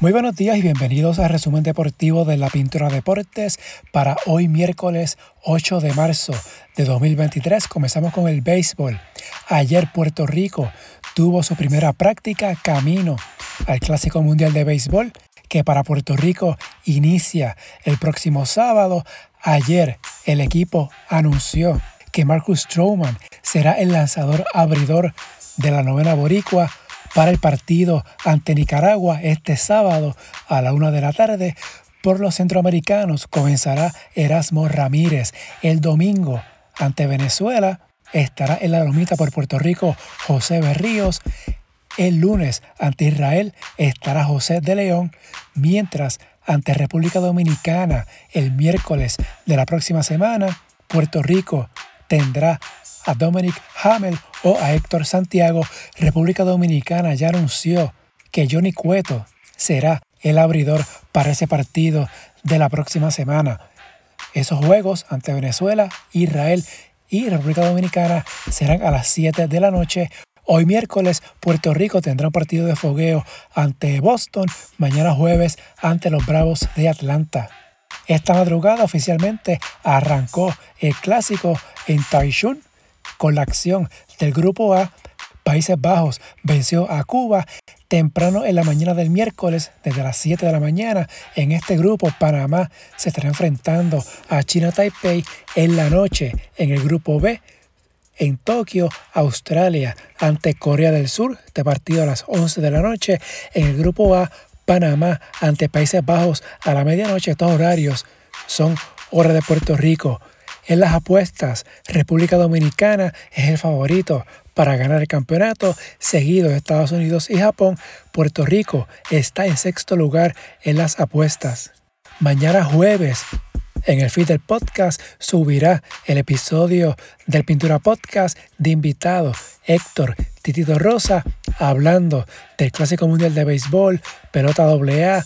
Muy buenos días y bienvenidos al resumen deportivo de la Pintura Deportes para hoy miércoles 8 de marzo de 2023. Comenzamos con el béisbol. Ayer Puerto Rico tuvo su primera práctica camino al Clásico Mundial de Béisbol que para Puerto Rico inicia el próximo sábado. Ayer el equipo anunció que Marcus Stroman será el lanzador abridor de la novena boricua para el partido ante Nicaragua este sábado a la una de la tarde. Por los centroamericanos comenzará Erasmo Ramírez. El domingo ante Venezuela estará en la lomita por Puerto Rico José Berríos. El lunes ante Israel estará José de León, mientras ante República Dominicana el miércoles de la próxima semana Puerto Rico tendrá a Dominic Hamel o a Héctor Santiago, República Dominicana ya anunció que Johnny Cueto será el abridor para ese partido de la próxima semana. Esos juegos ante Venezuela, Israel y República Dominicana serán a las 7 de la noche. Hoy miércoles Puerto Rico tendrá un partido de fogueo ante Boston, mañana jueves ante los Bravos de Atlanta. Esta madrugada oficialmente arrancó el clásico en Taichung con la acción del Grupo A, Países Bajos venció a Cuba temprano en la mañana del miércoles, desde las 7 de la mañana. En este grupo, Panamá se estará enfrentando a China Taipei en la noche. En el grupo B, en Tokio, Australia, ante Corea del Sur. Este partido a las 11 de la noche. En el grupo A, Panamá ante Países Bajos a la medianoche. Estos horarios son hora de Puerto Rico. En las apuestas, República Dominicana es el favorito para ganar el campeonato, seguido de Estados Unidos y Japón. Puerto Rico está en sexto lugar en las apuestas. Mañana jueves, en el feed del podcast subirá el episodio del Pintura Podcast de invitado Héctor Titito Rosa hablando del Clásico Mundial de Béisbol, pelota AA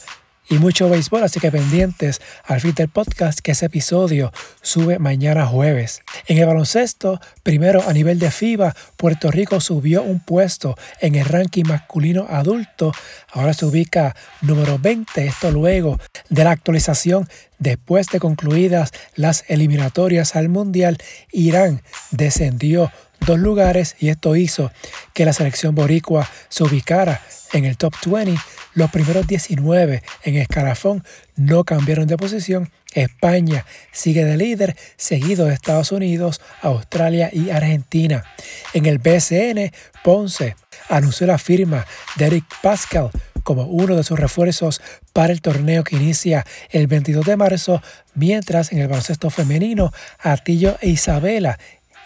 y mucho béisbol, así que pendientes al fin del podcast que ese episodio sube mañana jueves. En el baloncesto, primero a nivel de FIBA, Puerto Rico subió un puesto en el ranking masculino adulto, ahora se ubica número 20, esto luego de la actualización después de concluidas las eliminatorias al Mundial, Irán descendió dos lugares y esto hizo que la selección boricua se ubicara en el top 20 los primeros 19 en escalafón no cambiaron de posición. España sigue de líder, seguido de Estados Unidos, Australia y Argentina. En el BCN, Ponce anunció la firma de Eric Pascal como uno de sus refuerzos para el torneo que inicia el 22 de marzo, mientras en el baloncesto femenino, Atillo e Isabela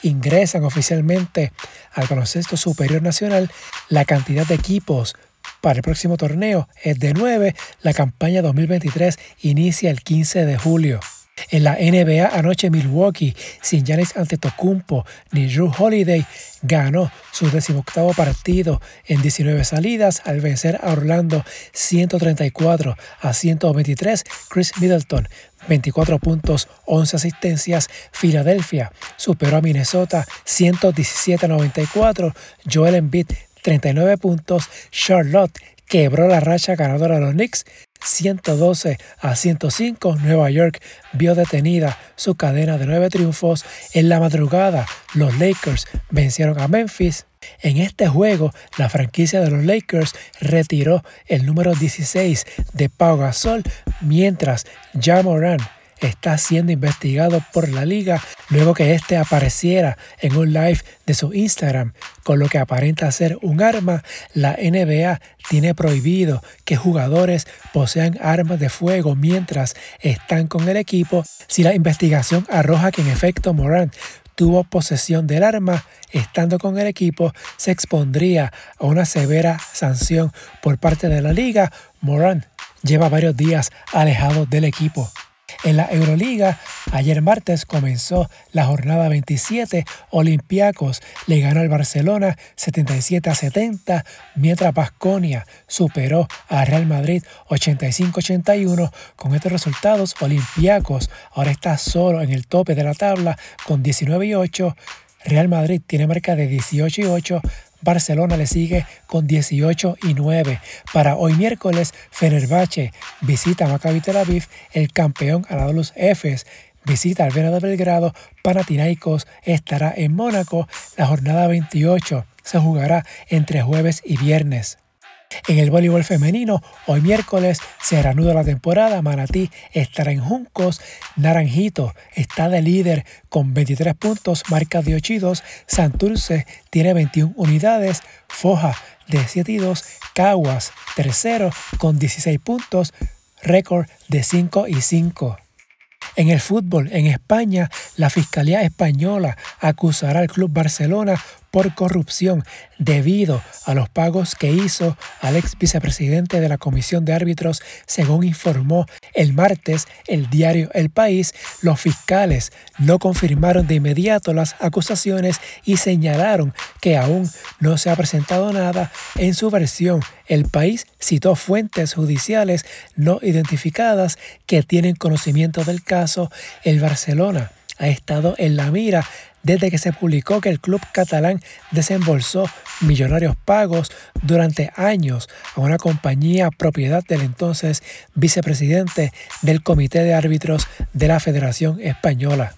ingresan oficialmente al baloncesto superior nacional. La cantidad de equipos para el próximo torneo es de 9. La campaña 2023 inicia el 15 de julio. En la NBA anoche Milwaukee, sin Giannis Antetokounmpo ni Drew Holiday, ganó su decimoctavo partido en 19 salidas al vencer a Orlando 134 a 123. Chris Middleton 24 puntos, 11 asistencias. Filadelfia superó a Minnesota 117 a 94. Joel Embiid 39 puntos. Charlotte quebró la racha ganadora de los Knicks 112 a 105. Nueva York vio detenida su cadena de nueve triunfos. En la madrugada, los Lakers vencieron a Memphis. En este juego, la franquicia de los Lakers retiró el número 16 de Pau Gasol, mientras Ja Moran está siendo investigado por la liga luego que éste apareciera en un live de su Instagram con lo que aparenta ser un arma. La NBA tiene prohibido que jugadores posean armas de fuego mientras están con el equipo. Si la investigación arroja que en efecto Morant tuvo posesión del arma estando con el equipo, se expondría a una severa sanción por parte de la liga. Morant lleva varios días alejado del equipo. En la Euroliga, ayer martes comenzó la jornada 27. Olympiacos le ganó al Barcelona 77 a 70, mientras Basconia superó a Real Madrid 85-81. Con estos resultados, Olympiacos ahora está solo en el tope de la tabla con 19 y 8. Real Madrid tiene marca de 18 y 8. Barcelona le sigue con 18 y 9. Para hoy miércoles, Fenerbahce visita Maccabi Tel Aviv, el campeón Anadolu Efes visita al Vera de Belgrado, Panathinaikos estará en Mónaco, la jornada 28 se jugará entre jueves y viernes. En el voleibol femenino, hoy miércoles se reanuda la temporada. Manatí estará en Juncos. Naranjito está de líder con 23 puntos, marca de 8 y 2. Santurce tiene 21 unidades. Foja de 7 y 2. Caguas tercero con 16 puntos, récord de 5 y 5. En el fútbol, en España, la Fiscalía Española acusará al Club Barcelona por corrupción debido a los pagos que hizo al ex vicepresidente de la Comisión de Árbitros, según informó el martes el diario El País. Los fiscales no confirmaron de inmediato las acusaciones y señalaron que aún no se ha presentado nada. En su versión, El País citó fuentes judiciales no identificadas que tienen conocimiento del caso. El Barcelona ha estado en la mira desde que se publicó que el club catalán desembolsó millonarios pagos durante años a una compañía propiedad del entonces vicepresidente del Comité de Árbitros de la Federación Española.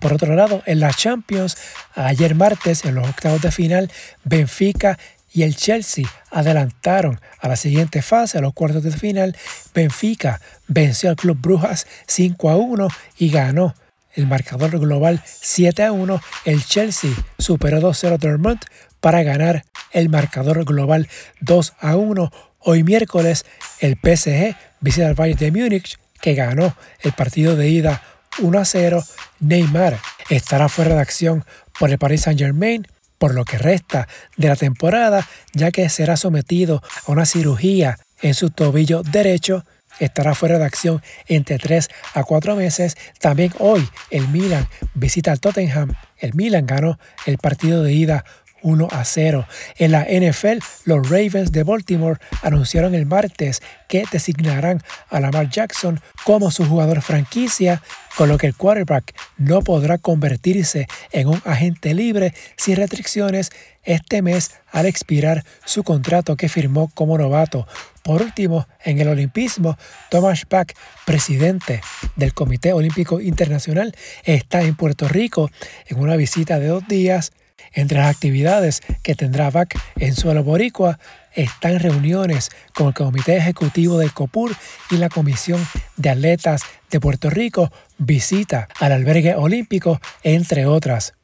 Por otro lado, en la Champions, ayer martes, en los octavos de final, Benfica y el Chelsea adelantaron a la siguiente fase, a los cuartos de final. Benfica venció al Club Brujas 5 a 1 y ganó el marcador global 7 a 1, el Chelsea superó 2-0 Dortmund para ganar el marcador global 2 a 1. Hoy miércoles el PSG visita al Bayern de Múnich que ganó el partido de ida 1 a 0. Neymar estará fuera de acción por el Paris Saint-Germain por lo que resta de la temporada, ya que será sometido a una cirugía en su tobillo derecho estará fuera de acción entre 3 a 4 meses. También hoy el Milan visita al Tottenham. El Milan ganó el partido de ida 1 a 0. En la NFL, los Ravens de Baltimore anunciaron el martes que designarán a Lamar Jackson como su jugador franquicia, con lo que el quarterback no podrá convertirse en un agente libre sin restricciones este mes al expirar su contrato que firmó como novato. Por último, en el olimpismo, Thomas Bach, presidente del Comité Olímpico Internacional, está en Puerto Rico en una visita de dos días entre las actividades que tendrá BAC en suelo boricua están reuniones con el Comité Ejecutivo del COPUR y la Comisión de Atletas de Puerto Rico, visita al albergue olímpico, entre otras.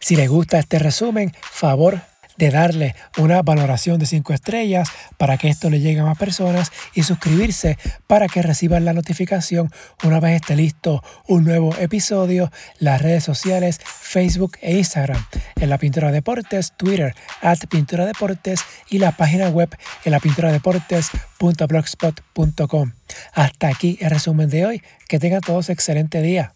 Si le gusta este resumen, favor de darle una valoración de 5 estrellas para que esto le llegue a más personas y suscribirse para que reciban la notificación una vez esté listo un nuevo episodio. Las redes sociales Facebook e Instagram en la Pintura Deportes, Twitter at Pintura Deportes y la página web en la pintura Hasta aquí el resumen de hoy. Que tengan todos excelente día.